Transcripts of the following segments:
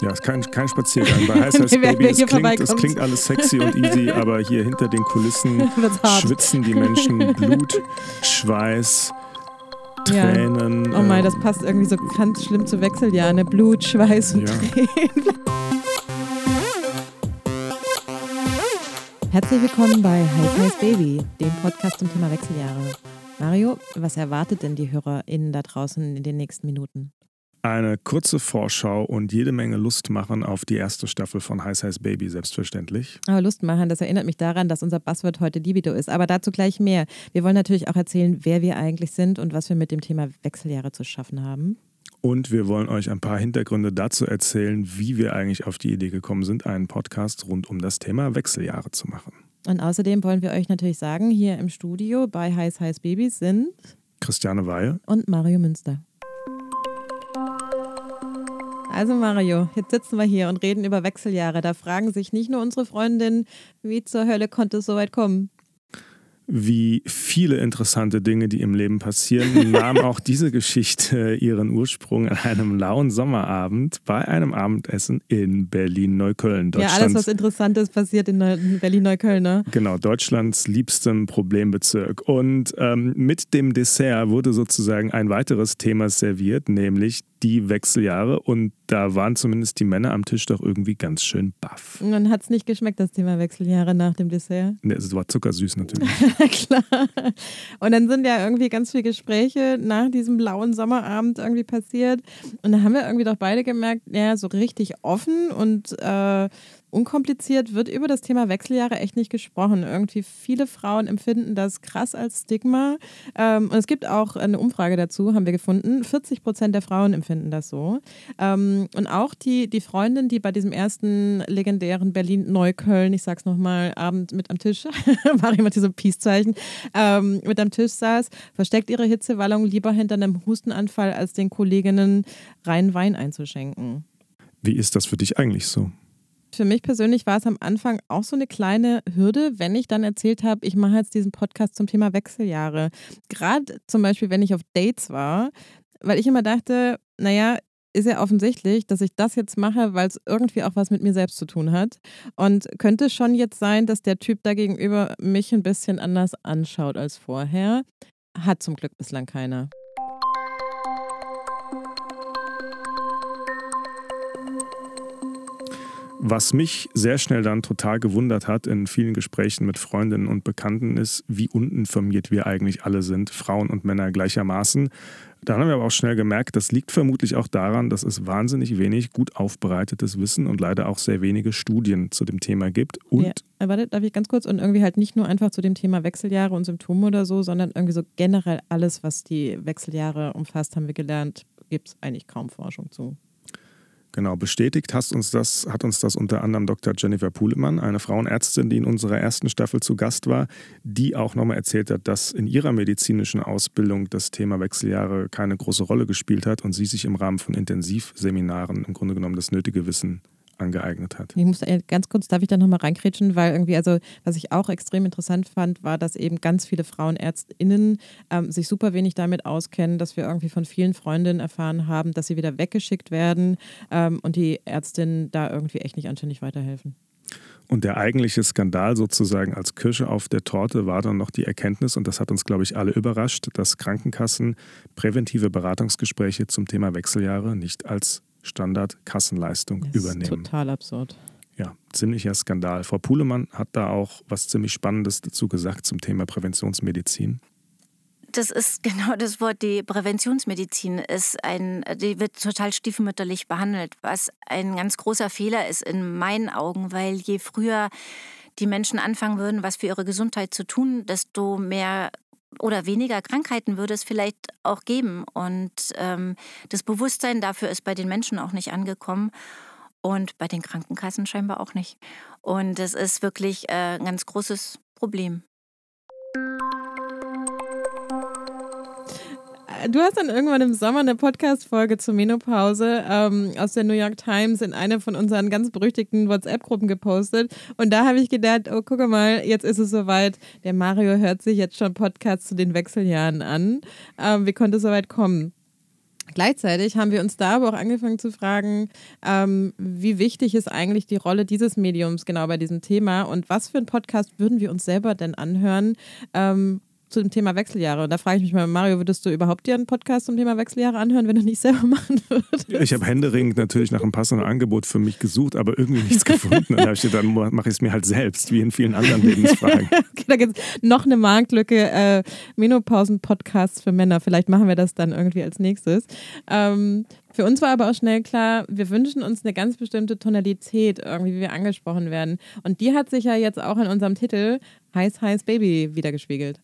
Ja, ist kein, kein Spaziergang. Bei Heiß Heiß Baby, es klingt, es klingt alles sexy und easy, aber hier hinter den Kulissen schwitzen die Menschen Blut, Schweiß, Tränen. Ja. Oh mein, das ähm, passt irgendwie so ganz schlimm zu Wechseljahren. Ne? Blut, Schweiß und ja. Tränen. Herzlich willkommen bei Heiß Heiß Baby, dem Podcast zum Thema Wechseljahre. Mario, was erwartet denn die HörerInnen da draußen in den nächsten Minuten? Eine kurze Vorschau und jede Menge Lust machen auf die erste Staffel von Heiß Heiß Baby, selbstverständlich. Aber Lust machen, das erinnert mich daran, dass unser Buzzword heute Libido ist. Aber dazu gleich mehr. Wir wollen natürlich auch erzählen, wer wir eigentlich sind und was wir mit dem Thema Wechseljahre zu schaffen haben. Und wir wollen euch ein paar Hintergründe dazu erzählen, wie wir eigentlich auf die Idee gekommen sind, einen Podcast rund um das Thema Wechseljahre zu machen. Und außerdem wollen wir euch natürlich sagen, hier im Studio bei Heiß Heiß Babys sind Christiane Weihe und Mario Münster. Also Mario, jetzt sitzen wir hier und reden über Wechseljahre. Da fragen sich nicht nur unsere Freundinnen, wie zur Hölle konnte es so weit kommen? wie viele interessante Dinge, die im Leben passieren, nahm auch diese Geschichte ihren Ursprung an einem lauen Sommerabend bei einem Abendessen in Berlin-Neukölln. Ja, alles, was Interessantes passiert in Berlin-Neukölln, ne? Genau, Deutschlands liebstem Problembezirk. Und ähm, mit dem Dessert wurde sozusagen ein weiteres Thema serviert, nämlich die Wechseljahre und da waren zumindest die Männer am Tisch doch irgendwie ganz schön baff. Und dann hat es nicht geschmeckt, das Thema Wechseljahre nach dem Dessert? Ne, es war zuckersüß natürlich. Klar. Und dann sind ja irgendwie ganz viele Gespräche nach diesem blauen Sommerabend irgendwie passiert und da haben wir irgendwie doch beide gemerkt, ja, so richtig offen und äh, unkompliziert wird über das Thema Wechseljahre echt nicht gesprochen. Irgendwie viele Frauen empfinden das krass als Stigma. Ähm, und es gibt auch eine Umfrage dazu, haben wir gefunden. 40 Prozent der Frauen empfinden das so. Ähm, und auch die, die Freundin, die bei diesem ersten legendären Berlin-Neukölln, ich sag's nochmal, Abend mit am Tisch, war immer diese Peace-Zeichen, ähm, mit am Tisch saß, versteckt ihre Hitzewallung lieber hinter einem Hustenanfall, als den Kolleginnen rein Wein einzuschenken. Wie ist das für dich eigentlich so? Für mich persönlich war es am Anfang auch so eine kleine Hürde, wenn ich dann erzählt habe, ich mache jetzt diesen Podcast zum Thema Wechseljahre. Gerade zum Beispiel, wenn ich auf Dates war, weil ich immer dachte, naja, ist ja offensichtlich, dass ich das jetzt mache, weil es irgendwie auch was mit mir selbst zu tun hat. Und könnte schon jetzt sein, dass der Typ da gegenüber mich ein bisschen anders anschaut als vorher. Hat zum Glück bislang keiner. Was mich sehr schnell dann total gewundert hat in vielen Gesprächen mit Freundinnen und Bekannten ist, wie uninformiert wir eigentlich alle sind, Frauen und Männer gleichermaßen. Da haben wir aber auch schnell gemerkt, das liegt vermutlich auch daran, dass es wahnsinnig wenig gut aufbereitetes Wissen und leider auch sehr wenige Studien zu dem Thema gibt. Und ja, warte, darf ich ganz kurz? Und irgendwie halt nicht nur einfach zu dem Thema Wechseljahre und Symptome oder so, sondern irgendwie so generell alles, was die Wechseljahre umfasst, haben wir gelernt, gibt es eigentlich kaum Forschung zu. Genau, bestätigt hast uns das, hat uns das unter anderem Dr. Jennifer Puhlemann, eine Frauenärztin, die in unserer ersten Staffel zu Gast war, die auch nochmal erzählt hat, dass in ihrer medizinischen Ausbildung das Thema Wechseljahre keine große Rolle gespielt hat und sie sich im Rahmen von Intensivseminaren im Grunde genommen das nötige Wissen angeeignet hat. Ich muss ganz kurz, darf ich da nochmal reinkrätschen, weil irgendwie, also was ich auch extrem interessant fand, war, dass eben ganz viele FrauenärztInnen ähm, sich super wenig damit auskennen, dass wir irgendwie von vielen Freundinnen erfahren haben, dass sie wieder weggeschickt werden ähm, und die Ärztinnen da irgendwie echt nicht anständig weiterhelfen. Und der eigentliche Skandal sozusagen als Kirsche auf der Torte war dann noch die Erkenntnis, und das hat uns, glaube ich, alle überrascht, dass Krankenkassen präventive Beratungsgespräche zum Thema Wechseljahre nicht als Standardkassenleistung das übernehmen. Ist total absurd. Ja, ziemlicher Skandal. Frau Puhlemann hat da auch was ziemlich Spannendes dazu gesagt zum Thema Präventionsmedizin. Das ist genau das Wort. Die Präventionsmedizin ist ein, die wird total stiefmütterlich behandelt, was ein ganz großer Fehler ist in meinen Augen, weil je früher die Menschen anfangen würden, was für ihre Gesundheit zu tun, desto mehr oder weniger Krankheiten würde es vielleicht auch geben. Und ähm, das Bewusstsein dafür ist bei den Menschen auch nicht angekommen und bei den Krankenkassen scheinbar auch nicht. Und das ist wirklich äh, ein ganz großes Problem. Du hast dann irgendwann im Sommer eine Podcast-Folge zur Menopause ähm, aus der New York Times in eine von unseren ganz berüchtigten WhatsApp-Gruppen gepostet. Und da habe ich gedacht, oh, guck mal, jetzt ist es soweit. Der Mario hört sich jetzt schon Podcasts zu den Wechseljahren an. Ähm, wie konnte es soweit kommen? Gleichzeitig haben wir uns da aber auch angefangen zu fragen, ähm, wie wichtig ist eigentlich die Rolle dieses Mediums genau bei diesem Thema und was für einen Podcast würden wir uns selber denn anhören, ähm, zu dem Thema Wechseljahre. Und da frage ich mich mal, Mario, würdest du überhaupt dir einen Podcast zum Thema Wechseljahre anhören, wenn du nicht selber machen würdest? Ich habe händeringend natürlich nach einem passenden Angebot für mich gesucht, aber irgendwie nichts gefunden. Dann habe ich gedacht, dann mache ich es mir halt selbst, wie in vielen anderen Lebensfragen. okay, da gibt es noch eine Marktlücke, äh, Menopausen-Podcasts für Männer. Vielleicht machen wir das dann irgendwie als nächstes. Ähm, für uns war aber auch schnell klar, wir wünschen uns eine ganz bestimmte Tonalität, irgendwie, wie wir angesprochen werden. Und die hat sich ja jetzt auch in unserem Titel Heiß, heiß Baby wiedergespiegelt.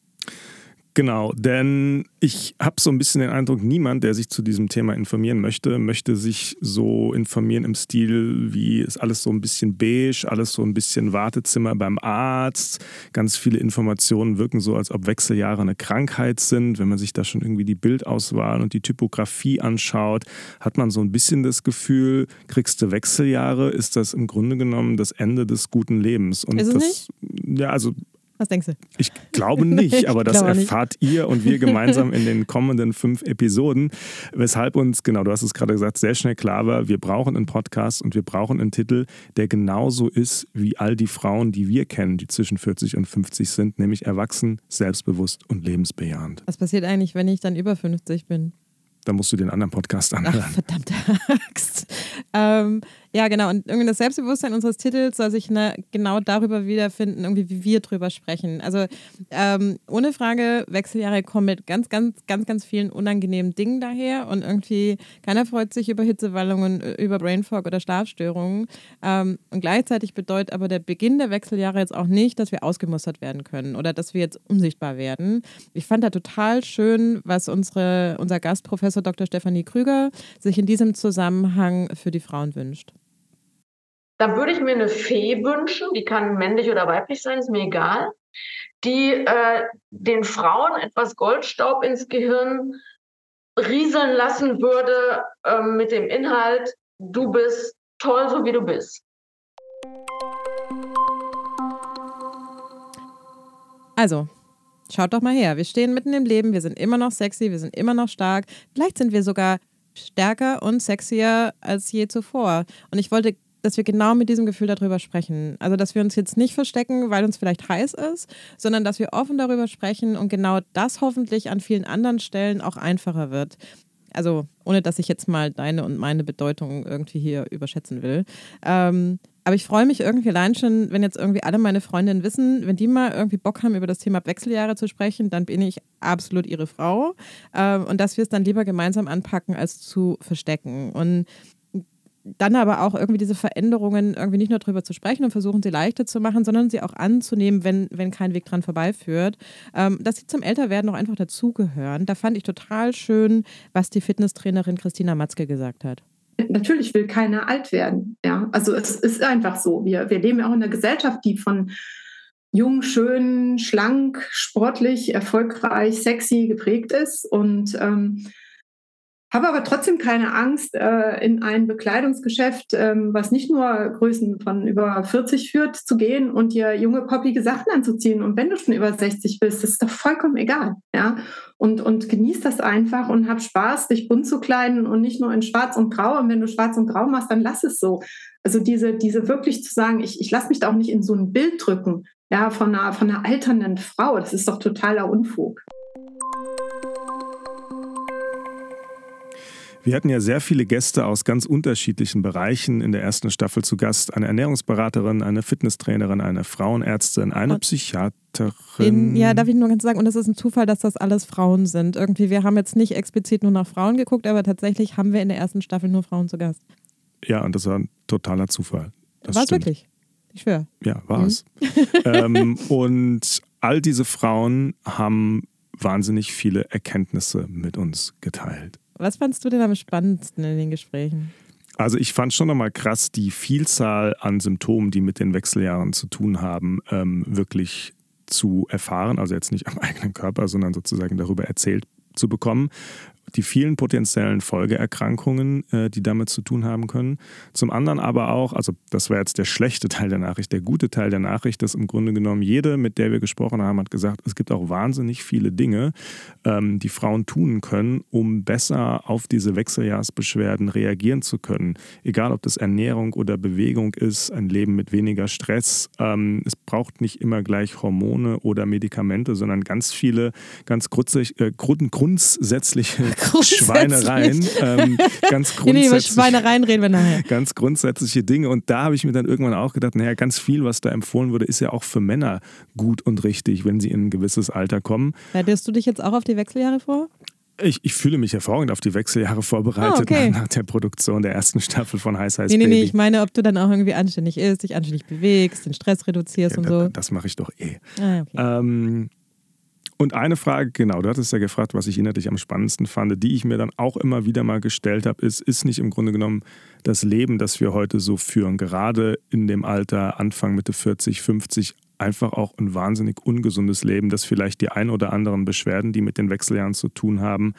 Genau, denn ich habe so ein bisschen den Eindruck, niemand, der sich zu diesem Thema informieren möchte, möchte sich so informieren im Stil, wie ist alles so ein bisschen beige, alles so ein bisschen Wartezimmer beim Arzt. Ganz viele Informationen wirken so, als ob Wechseljahre eine Krankheit sind. Wenn man sich da schon irgendwie die Bildauswahl und die Typografie anschaut, hat man so ein bisschen das Gefühl, kriegst du Wechseljahre, ist das im Grunde genommen das Ende des guten Lebens. Und ist es das, nicht? Ja, also was denkst du? Ich glaube nicht, aber das erfahrt nicht. ihr und wir gemeinsam in den kommenden fünf Episoden, weshalb uns, genau, du hast es gerade gesagt, sehr schnell klar war, wir brauchen einen Podcast und wir brauchen einen Titel, der genauso ist wie all die Frauen, die wir kennen, die zwischen 40 und 50 sind, nämlich erwachsen, selbstbewusst und lebensbejahend. Was passiert eigentlich, wenn ich dann über 50 bin? Dann musst du den anderen Podcast anhören. Ach, verdammte Axt. Ähm, ja, genau. Und irgendwie das Selbstbewusstsein unseres Titels soll sich ne, genau darüber wiederfinden, irgendwie wie wir drüber sprechen. Also ähm, ohne Frage, Wechseljahre kommen mit ganz, ganz, ganz, ganz vielen unangenehmen Dingen daher und irgendwie keiner freut sich über Hitzewallungen, über Brainfog oder Schlafstörungen. Ähm, und gleichzeitig bedeutet aber der Beginn der Wechseljahre jetzt auch nicht, dass wir ausgemustert werden können oder dass wir jetzt unsichtbar werden. Ich fand da total schön, was unsere, unser Gastprofessor Dr. Stefanie Krüger sich in diesem Zusammenhang für die Frauen wünscht. Dann würde ich mir eine Fee wünschen, die kann männlich oder weiblich sein, ist mir egal, die äh, den Frauen etwas Goldstaub ins Gehirn rieseln lassen würde äh, mit dem Inhalt, du bist toll, so wie du bist. Also, schaut doch mal her. Wir stehen mitten im Leben, wir sind immer noch sexy, wir sind immer noch stark. Vielleicht sind wir sogar stärker und sexier als je zuvor. Und ich wollte dass wir genau mit diesem Gefühl darüber sprechen. Also, dass wir uns jetzt nicht verstecken, weil uns vielleicht heiß ist, sondern dass wir offen darüber sprechen und genau das hoffentlich an vielen anderen Stellen auch einfacher wird. Also, ohne dass ich jetzt mal deine und meine Bedeutung irgendwie hier überschätzen will. Ähm, aber ich freue mich irgendwie allein schon, wenn jetzt irgendwie alle meine Freundinnen wissen, wenn die mal irgendwie Bock haben, über das Thema Wechseljahre zu sprechen, dann bin ich absolut ihre Frau. Ähm, und dass wir es dann lieber gemeinsam anpacken, als zu verstecken. Und dann aber auch irgendwie diese Veränderungen irgendwie nicht nur darüber zu sprechen und versuchen, sie leichter zu machen, sondern sie auch anzunehmen, wenn, wenn kein Weg dran vorbeiführt, ähm, dass sie zum Älterwerden auch einfach dazugehören. Da fand ich total schön, was die Fitnesstrainerin Christina Matzke gesagt hat. Natürlich will keiner alt werden. Ja, also es ist einfach so. Wir, wir leben ja auch in einer Gesellschaft, die von jung, schön, schlank, sportlich, erfolgreich, sexy geprägt ist. Und ähm, habe aber trotzdem keine Angst, äh, in ein Bekleidungsgeschäft, ähm, was nicht nur Größen von über 40 führt, zu gehen und dir junge, poppige Sachen anzuziehen. Und wenn du schon über 60 bist, ist doch vollkommen egal. Ja? Und, und genieß das einfach und hab Spaß, dich bunt zu kleiden und nicht nur in Schwarz und Grau. Und wenn du Schwarz und Grau machst, dann lass es so. Also diese, diese wirklich zu sagen, ich, ich lasse mich da auch nicht in so ein Bild drücken, ja, von einer, von einer alternden Frau. Das ist doch totaler Unfug. Wir hatten ja sehr viele Gäste aus ganz unterschiedlichen Bereichen in der ersten Staffel zu Gast. Eine Ernährungsberaterin, eine Fitnesstrainerin, eine Frauenärztin, eine Psychiaterin. Ja, darf ich nur ganz sagen, und es ist ein Zufall, dass das alles Frauen sind. Irgendwie, wir haben jetzt nicht explizit nur nach Frauen geguckt, aber tatsächlich haben wir in der ersten Staffel nur Frauen zu Gast. Ja, und das war ein totaler Zufall. War es wirklich? Ich schwöre. Ja, war mhm. es. ähm, und all diese Frauen haben wahnsinnig viele Erkenntnisse mit uns geteilt. Was fandst du denn am spannendsten in den Gesprächen? Also ich fand schon nochmal krass, die Vielzahl an Symptomen, die mit den Wechseljahren zu tun haben, ähm, wirklich zu erfahren. Also jetzt nicht am eigenen Körper, sondern sozusagen darüber erzählt zu bekommen. Die vielen potenziellen Folgeerkrankungen, äh, die damit zu tun haben können. Zum anderen aber auch, also das war jetzt der schlechte Teil der Nachricht, der gute Teil der Nachricht, dass im Grunde genommen jede, mit der wir gesprochen haben, hat gesagt, es gibt auch wahnsinnig viele Dinge, ähm, die Frauen tun können, um besser auf diese Wechseljahrsbeschwerden reagieren zu können. Egal, ob das Ernährung oder Bewegung ist, ein Leben mit weniger Stress. Ähm, es braucht nicht immer gleich Hormone oder Medikamente, sondern ganz viele, ganz äh, grundsätzliche Schweinereien. Ähm, ganz grundsätzlich, nee, über Schweinereien reden wir nachher. Ganz grundsätzliche Dinge. Und da habe ich mir dann irgendwann auch gedacht, naja, ganz viel, was da empfohlen wurde, ist ja auch für Männer gut und richtig, wenn sie in ein gewisses Alter kommen. Bereitest du dich jetzt auch auf die Wechseljahre vor? Ich, ich, fühle mich hervorragend auf die Wechseljahre vorbereitet ah, okay. nach der Produktion der ersten Staffel von Heiß Heiß nee, nee, Baby. Nee, ich meine, ob du dann auch irgendwie anständig isst, dich anständig bewegst, den Stress reduzierst ja, und so. Das mache ich doch eh. Ah, okay. ähm, und eine Frage, genau, du hattest ja gefragt, was ich inhaltlich am spannendsten fand, die ich mir dann auch immer wieder mal gestellt habe, ist, ist nicht im Grunde genommen das Leben, das wir heute so führen, gerade in dem Alter Anfang, Mitte 40, 50, einfach auch ein wahnsinnig ungesundes Leben, das vielleicht die ein oder anderen Beschwerden, die mit den Wechseljahren zu tun haben,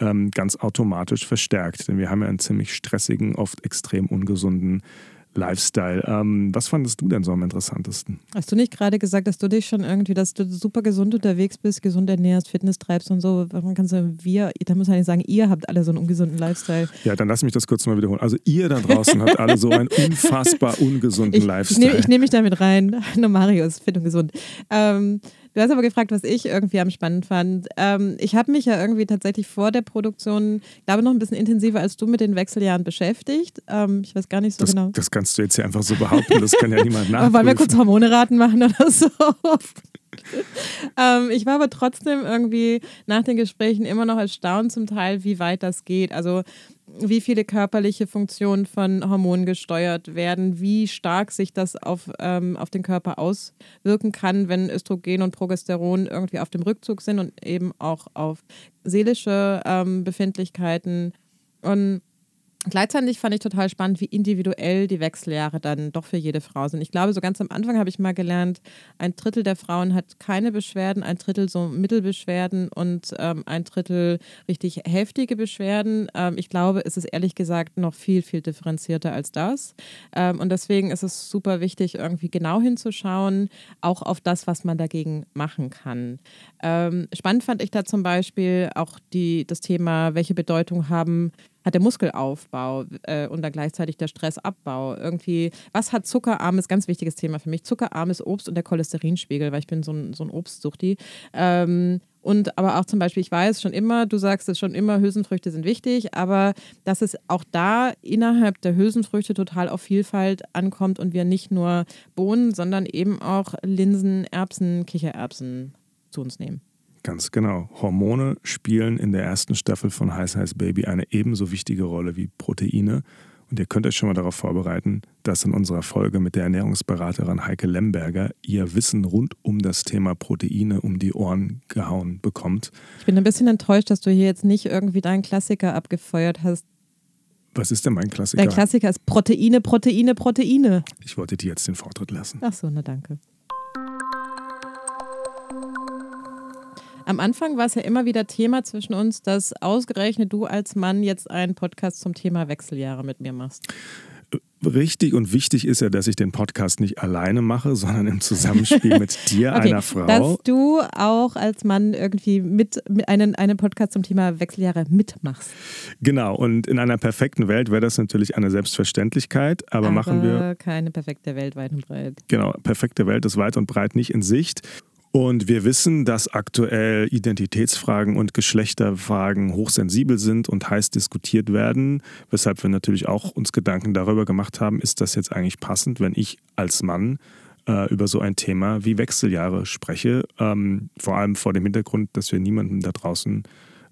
ähm, ganz automatisch verstärkt. Denn wir haben ja einen ziemlich stressigen, oft extrem ungesunden Lifestyle. Ähm, was fandest du denn so am interessantesten? Hast du nicht gerade gesagt, dass du dich schon irgendwie, dass du super gesund unterwegs bist, gesund ernährst, Fitness treibst und so? Warum kannst du, wir, da muss man nicht sagen, ihr habt alle so einen ungesunden Lifestyle. Ja, dann lass mich das kurz mal wiederholen. Also ihr da draußen habt alle so einen unfassbar ungesunden ich, Lifestyle. Ich nehme nehm mich damit rein. Nur Mario ist fit und gesund. Ähm, Du hast aber gefragt, was ich irgendwie am spannend fand. Ähm, ich habe mich ja irgendwie tatsächlich vor der Produktion, glaube noch ein bisschen intensiver als du mit den Wechseljahren beschäftigt. Ähm, ich weiß gar nicht so das, genau. Das kannst du jetzt ja einfach so behaupten, das kann ja niemand nachprüfen. Wollen wir kurz Hormoneraten machen oder so? ähm, ich war aber trotzdem irgendwie nach den Gesprächen immer noch erstaunt zum Teil, wie weit das geht. Also wie viele körperliche Funktionen von Hormonen gesteuert werden, wie stark sich das auf, ähm, auf den Körper auswirken kann, wenn Östrogen und Progesteron irgendwie auf dem Rückzug sind und eben auch auf seelische ähm, Befindlichkeiten. Und Gleichzeitig fand ich total spannend, wie individuell die Wechseljahre dann doch für jede Frau sind. Ich glaube, so ganz am Anfang habe ich mal gelernt, ein Drittel der Frauen hat keine Beschwerden, ein Drittel so Mittelbeschwerden und ähm, ein Drittel richtig heftige Beschwerden. Ähm, ich glaube, es ist ehrlich gesagt noch viel, viel differenzierter als das. Ähm, und deswegen ist es super wichtig, irgendwie genau hinzuschauen, auch auf das, was man dagegen machen kann. Ähm, spannend fand ich da zum Beispiel auch die, das Thema, welche Bedeutung haben hat der Muskelaufbau äh, und dann gleichzeitig der Stressabbau. Irgendwie, was hat zuckerarmes, ganz wichtiges Thema für mich, zuckerarmes Obst und der Cholesterinspiegel, weil ich bin so ein, so ein Obstsuchti. Ähm, und aber auch zum Beispiel, ich weiß schon immer, du sagst es schon immer, Hülsenfrüchte sind wichtig, aber dass es auch da innerhalb der Hülsenfrüchte total auf Vielfalt ankommt und wir nicht nur Bohnen, sondern eben auch Linsen, Erbsen, Kichererbsen zu uns nehmen. Ganz genau. Hormone spielen in der ersten Staffel von Heiß Heiß Baby eine ebenso wichtige Rolle wie Proteine. Und ihr könnt euch schon mal darauf vorbereiten, dass in unserer Folge mit der Ernährungsberaterin Heike Lemberger ihr Wissen rund um das Thema Proteine um die Ohren gehauen bekommt. Ich bin ein bisschen enttäuscht, dass du hier jetzt nicht irgendwie deinen Klassiker abgefeuert hast. Was ist denn mein Klassiker? Dein Klassiker ist Proteine, Proteine, Proteine. Ich wollte dir jetzt den Vortritt lassen. Ach so, na danke. Am Anfang war es ja immer wieder Thema zwischen uns, dass ausgerechnet du als Mann jetzt einen Podcast zum Thema Wechseljahre mit mir machst. Richtig und wichtig ist ja, dass ich den Podcast nicht alleine mache, sondern im Zusammenspiel mit dir, okay, einer Frau. Dass du auch als Mann irgendwie mit, mit einen, einen Podcast zum Thema Wechseljahre mitmachst. Genau, und in einer perfekten Welt wäre das natürlich eine Selbstverständlichkeit, aber, aber machen wir. Keine perfekte Welt weit und breit. Genau, perfekte Welt ist weit und breit nicht in Sicht. Und wir wissen, dass aktuell Identitätsfragen und Geschlechterfragen hochsensibel sind und heiß diskutiert werden, weshalb wir natürlich auch uns Gedanken darüber gemacht haben, ist das jetzt eigentlich passend, wenn ich als Mann äh, über so ein Thema wie Wechseljahre spreche, ähm, vor allem vor dem Hintergrund, dass wir niemandem da draußen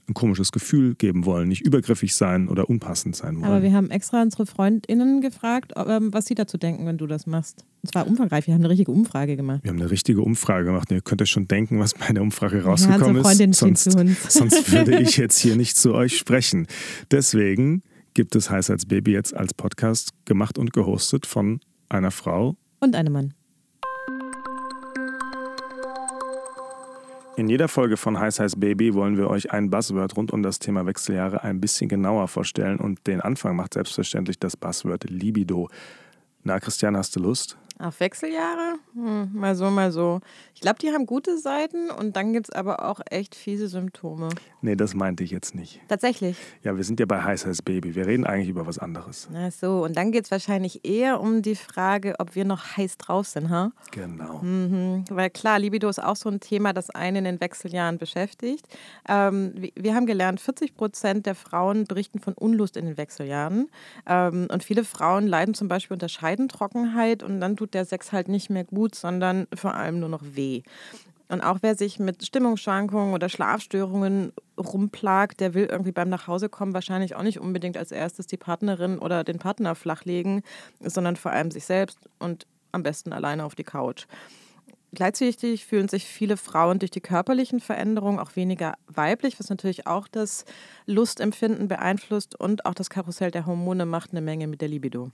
ein komisches Gefühl geben wollen, nicht übergriffig sein oder unpassend sein wollen. Aber wir haben extra unsere FreundInnen gefragt, ähm, was sie dazu denken, wenn du das machst. Und zwar umfangreich. Wir haben eine richtige Umfrage gemacht. Wir haben eine richtige Umfrage gemacht. Ihr könnt euch schon denken, was bei der Umfrage rausgekommen ist. Sonst, sonst würde ich jetzt hier nicht zu euch sprechen. Deswegen gibt es Heiß als Baby jetzt als Podcast gemacht und gehostet von einer Frau und einem Mann. In jeder Folge von Heiß Heiß Baby wollen wir euch ein Buzzword rund um das Thema Wechseljahre ein bisschen genauer vorstellen und den Anfang macht selbstverständlich das Buzzword Libido. Na, Christian, hast du Lust? Auf Wechseljahre? Hm, mal so, mal so. Ich glaube, die haben gute Seiten und dann gibt es aber auch echt fiese Symptome. Nee, das meinte ich jetzt nicht. Tatsächlich? Ja, wir sind ja bei Heiß Heiß Baby. Wir reden eigentlich über was anderes. Ach so, und dann geht es wahrscheinlich eher um die Frage, ob wir noch heiß drauf sind, ha? Genau. Mhm. Weil klar, Libido ist auch so ein Thema, das einen in den Wechseljahren beschäftigt. Ähm, wir haben gelernt, 40 Prozent der Frauen berichten von Unlust in den Wechseljahren. Ähm, und viele Frauen leiden zum Beispiel unter Scheidentrockenheit und dann tut der Sex halt nicht mehr gut, sondern vor allem nur noch weh. Und auch wer sich mit Stimmungsschwankungen oder Schlafstörungen rumplagt, der will irgendwie beim Nachhausekommen wahrscheinlich auch nicht unbedingt als erstes die Partnerin oder den Partner flachlegen, sondern vor allem sich selbst und am besten alleine auf die Couch. Gleichzeitig fühlen sich viele Frauen durch die körperlichen Veränderungen auch weniger weiblich, was natürlich auch das Lustempfinden beeinflusst und auch das Karussell der Hormone macht eine Menge mit der Libido.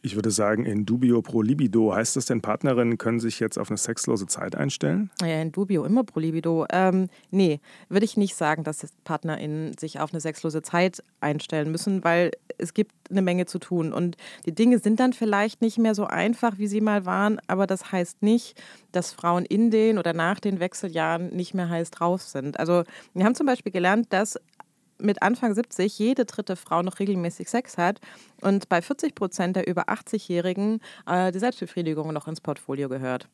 Ich würde sagen, in dubio pro libido. Heißt das denn, Partnerinnen können sich jetzt auf eine sexlose Zeit einstellen? Ja, in dubio immer pro libido. Ähm, nee, würde ich nicht sagen, dass PartnerInnen sich auf eine sexlose Zeit einstellen müssen, weil es gibt eine Menge zu tun. Und die Dinge sind dann vielleicht nicht mehr so einfach, wie sie mal waren, aber das heißt nicht, dass Frauen in den oder nach den Wechseljahren nicht mehr heiß drauf sind. Also wir haben zum Beispiel gelernt, dass mit Anfang 70 jede dritte Frau noch regelmäßig Sex hat und bei 40 Prozent der über 80-Jährigen äh, die Selbstbefriedigung noch ins Portfolio gehört.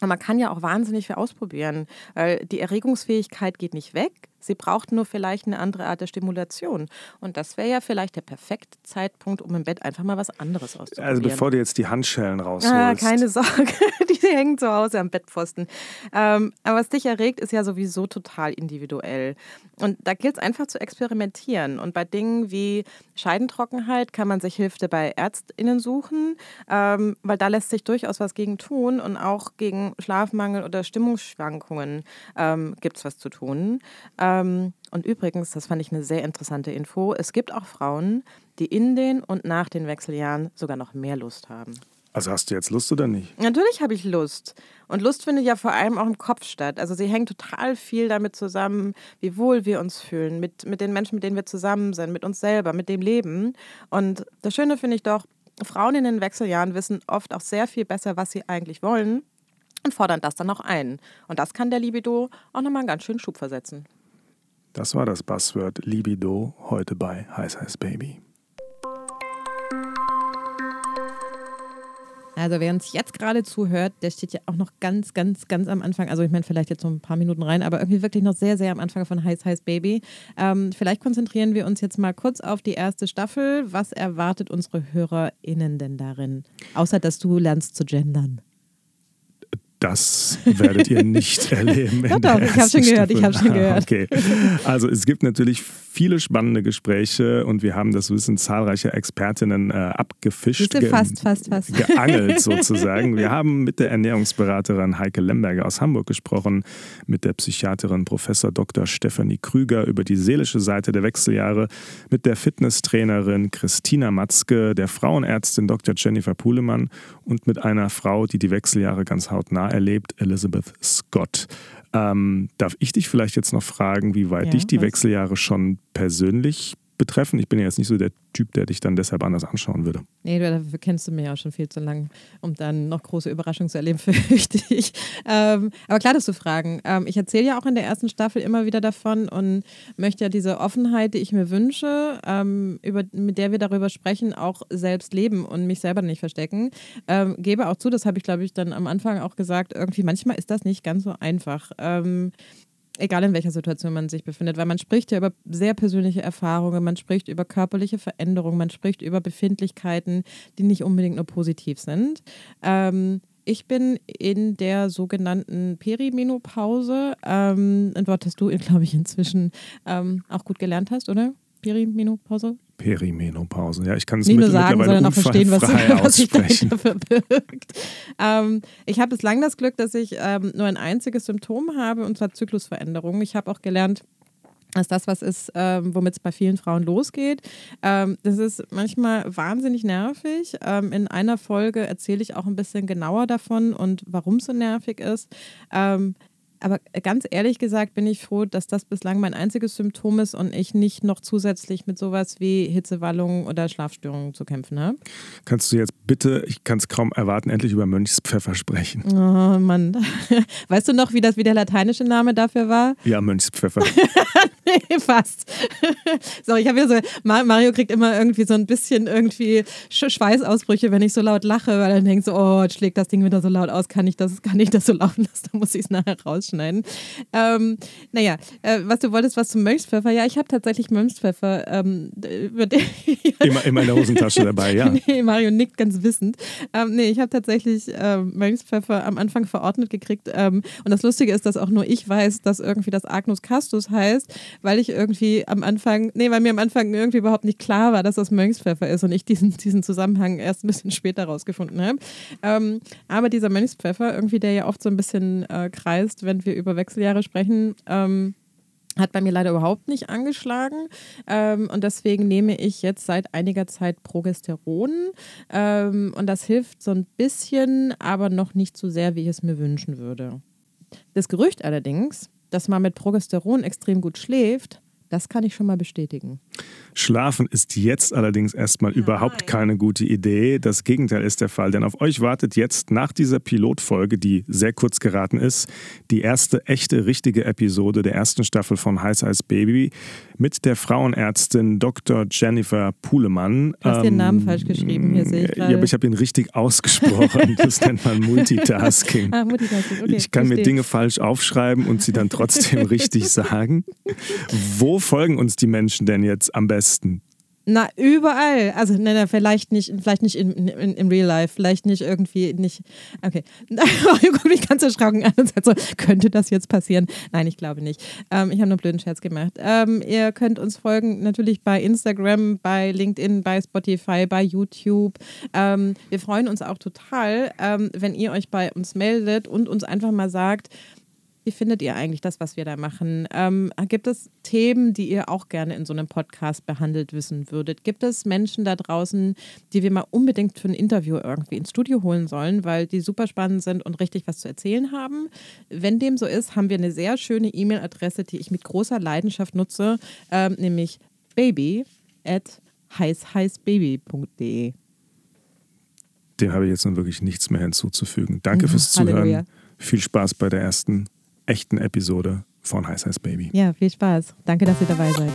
Und man kann ja auch wahnsinnig viel ausprobieren, weil die Erregungsfähigkeit geht nicht weg, Sie braucht nur vielleicht eine andere Art der Stimulation. Und das wäre ja vielleicht der perfekte Zeitpunkt, um im Bett einfach mal was anderes auszuprobieren. Also bevor du jetzt die Handschellen rausholst. Ah, keine Sorge, die hängen zu Hause am Bettpfosten. Ähm, aber was dich erregt, ist ja sowieso total individuell. Und da gilt es einfach zu experimentieren. Und bei Dingen wie Scheidentrockenheit kann man sich Hilfe bei ÄrztInnen suchen, ähm, weil da lässt sich durchaus was gegen tun. Und auch gegen Schlafmangel oder Stimmungsschwankungen ähm, gibt es was zu tun. Ähm, ähm, und übrigens, das fand ich eine sehr interessante Info, es gibt auch Frauen, die in den und nach den Wechseljahren sogar noch mehr Lust haben. Also hast du jetzt Lust oder nicht? Natürlich habe ich Lust. Und Lust findet ja vor allem auch im Kopf statt. Also sie hängt total viel damit zusammen, wie wohl wir uns fühlen, mit, mit den Menschen, mit denen wir zusammen sind, mit uns selber, mit dem Leben. Und das Schöne finde ich doch, Frauen in den Wechseljahren wissen oft auch sehr viel besser, was sie eigentlich wollen und fordern das dann auch ein. Und das kann der Libido auch nochmal einen ganz schönen Schub versetzen. Das war das Buzzword Libido heute bei Heiß Heiß Baby. Also wer uns jetzt gerade zuhört, der steht ja auch noch ganz, ganz, ganz am Anfang. Also ich meine vielleicht jetzt so ein paar Minuten rein, aber irgendwie wirklich noch sehr, sehr am Anfang von Heiß Heiß Baby. Ähm, vielleicht konzentrieren wir uns jetzt mal kurz auf die erste Staffel. Was erwartet unsere HörerInnen denn darin? Außer dass du lernst zu gendern. Das werdet ihr nicht erleben. doch, doch, ich habe schon gehört, ich habe schon gehört. Okay. Also es gibt natürlich viele spannende Gespräche und wir haben das Wissen zahlreicher Expertinnen äh, abgefischt. Ge fast, fast, fast. Geangelt sozusagen. Wir haben mit der Ernährungsberaterin Heike Lemberger aus Hamburg gesprochen, mit der Psychiaterin Professor Dr. Stefanie Krüger über die seelische Seite der Wechseljahre, mit der Fitnesstrainerin Christina Matzke, der Frauenärztin Dr. Jennifer Puhlemann und mit einer Frau, die die Wechseljahre ganz hautnah erlebt, Elizabeth Scott. Ähm, darf ich dich vielleicht jetzt noch fragen, wie weit ja, dich die was? Wechseljahre schon persönlich betreffen? Ich bin ja jetzt nicht so der Typ, der dich dann deshalb anders anschauen würde. Nee, dafür kennst du mich ja auch schon viel zu lang, um dann noch große Überraschungen zu erleben, fürchte ich. Ähm, aber klar, dass du fragen. Ähm, ich erzähle ja auch in der ersten Staffel immer wieder davon und möchte ja diese Offenheit, die ich mir wünsche, ähm, über, mit der wir darüber sprechen, auch selbst leben und mich selber nicht verstecken. Ähm, gebe auch zu, das habe ich, glaube ich, dann am Anfang auch gesagt, irgendwie manchmal ist das nicht ganz so einfach. Egal in welcher Situation man sich befindet, weil man spricht ja über sehr persönliche Erfahrungen, man spricht über körperliche Veränderungen, man spricht über Befindlichkeiten, die nicht unbedingt nur positiv sind. Ähm, ich bin in der sogenannten Perimenopause, ähm, ein Wort, das du, glaube ich, inzwischen ähm, auch gut gelernt hast, oder? Perimenopause? Perimenopause. Ja, ich kann es Nicht nur sagen, sondern auch verstehen, was, was sich dahinter verbirgt. Ähm, ich habe bislang das Glück, dass ich ähm, nur ein einziges Symptom habe, und zwar Zyklusveränderungen. Ich habe auch gelernt, dass das was ist, ähm, womit es bei vielen Frauen losgeht. Ähm, das ist manchmal wahnsinnig nervig. Ähm, in einer Folge erzähle ich auch ein bisschen genauer davon und warum es so nervig ist. Aber ganz ehrlich gesagt bin ich froh, dass das bislang mein einziges Symptom ist und ich nicht noch zusätzlich mit sowas wie Hitzewallungen oder Schlafstörungen zu kämpfen habe. Kannst du jetzt bitte, ich kann es kaum erwarten, endlich über Mönchspfeffer sprechen? Oh Mann. Weißt du noch, wie das wie der lateinische Name dafür war? Ja, Mönchspfeffer. fast. so, ich habe wieder so, Mario kriegt immer irgendwie so ein bisschen irgendwie Schweißausbrüche, wenn ich so laut lache, weil er denkt so, oh, jetzt schlägt das Ding wieder so laut aus, kann ich das, kann ich das so laufen lassen, da muss ich es nachher rausschneiden. Ähm, naja, äh, was du wolltest, was zum Mönchspfeffer, ja, ich habe tatsächlich Mönchspfeffer ähm, immer, immer in der Hosentasche dabei, ja. nee, Mario nickt ganz wissend. Ähm, nee, ich habe tatsächlich ähm, Mönchspfeffer am Anfang verordnet gekriegt ähm, und das Lustige ist, dass auch nur ich weiß, dass irgendwie das Agnus Castus heißt, weil ich irgendwie am Anfang, nee, weil mir am Anfang irgendwie überhaupt nicht klar war, dass das Mönchspfeffer ist und ich diesen, diesen Zusammenhang erst ein bisschen später rausgefunden habe. Ähm, aber dieser Mönchspfeffer, irgendwie, der ja oft so ein bisschen äh, kreist, wenn wir über Wechseljahre sprechen, ähm, hat bei mir leider überhaupt nicht angeschlagen ähm, und deswegen nehme ich jetzt seit einiger Zeit Progesteron ähm, und das hilft so ein bisschen, aber noch nicht so sehr, wie ich es mir wünschen würde. Das Gerücht allerdings, dass man mit Progesteron extrem gut schläft, das kann ich schon mal bestätigen. Schlafen ist jetzt allerdings erstmal Nein. überhaupt keine gute Idee. Das Gegenteil ist der Fall, denn auf euch wartet jetzt nach dieser Pilotfolge, die sehr kurz geraten ist, die erste echte, richtige Episode der ersten Staffel von Heiß Heiß Baby mit der Frauenärztin Dr. Jennifer Puhlemann. Du hast ähm, den Namen falsch geschrieben, hier sehe ich gerade. Ja, aber ich habe ihn richtig ausgesprochen. Das nennt man Multitasking. Ah, Multitasking. Okay, ich kann verstehe. mir Dinge falsch aufschreiben und sie dann trotzdem richtig sagen. Wo folgen uns die Menschen denn jetzt am besten? Na, überall. Also, nein, nein, vielleicht nicht, vielleicht nicht in, in, in real life, vielleicht nicht irgendwie nicht. Okay. Mario guckt mich ganz erschrocken an und sagt so, könnte das jetzt passieren? Nein, ich glaube nicht. Ähm, ich habe nur einen blöden Scherz gemacht. Ähm, ihr könnt uns folgen natürlich bei Instagram, bei LinkedIn, bei Spotify, bei YouTube. Ähm, wir freuen uns auch total, ähm, wenn ihr euch bei uns meldet und uns einfach mal sagt, wie findet ihr eigentlich das, was wir da machen? Ähm, gibt es Themen, die ihr auch gerne in so einem Podcast behandelt wissen würdet? Gibt es Menschen da draußen, die wir mal unbedingt für ein Interview irgendwie ins Studio holen sollen, weil die super spannend sind und richtig was zu erzählen haben? Wenn dem so ist, haben wir eine sehr schöne E-Mail-Adresse, die ich mit großer Leidenschaft nutze, ähm, nämlich baby at heißheißbaby.de. Dem habe ich jetzt nun wirklich nichts mehr hinzuzufügen. Danke fürs Zuhören. Halleluja. Viel Spaß bei der ersten echten Episode von Heiß Heiß Baby. Ja, viel Spaß. Danke, dass ihr dabei seid.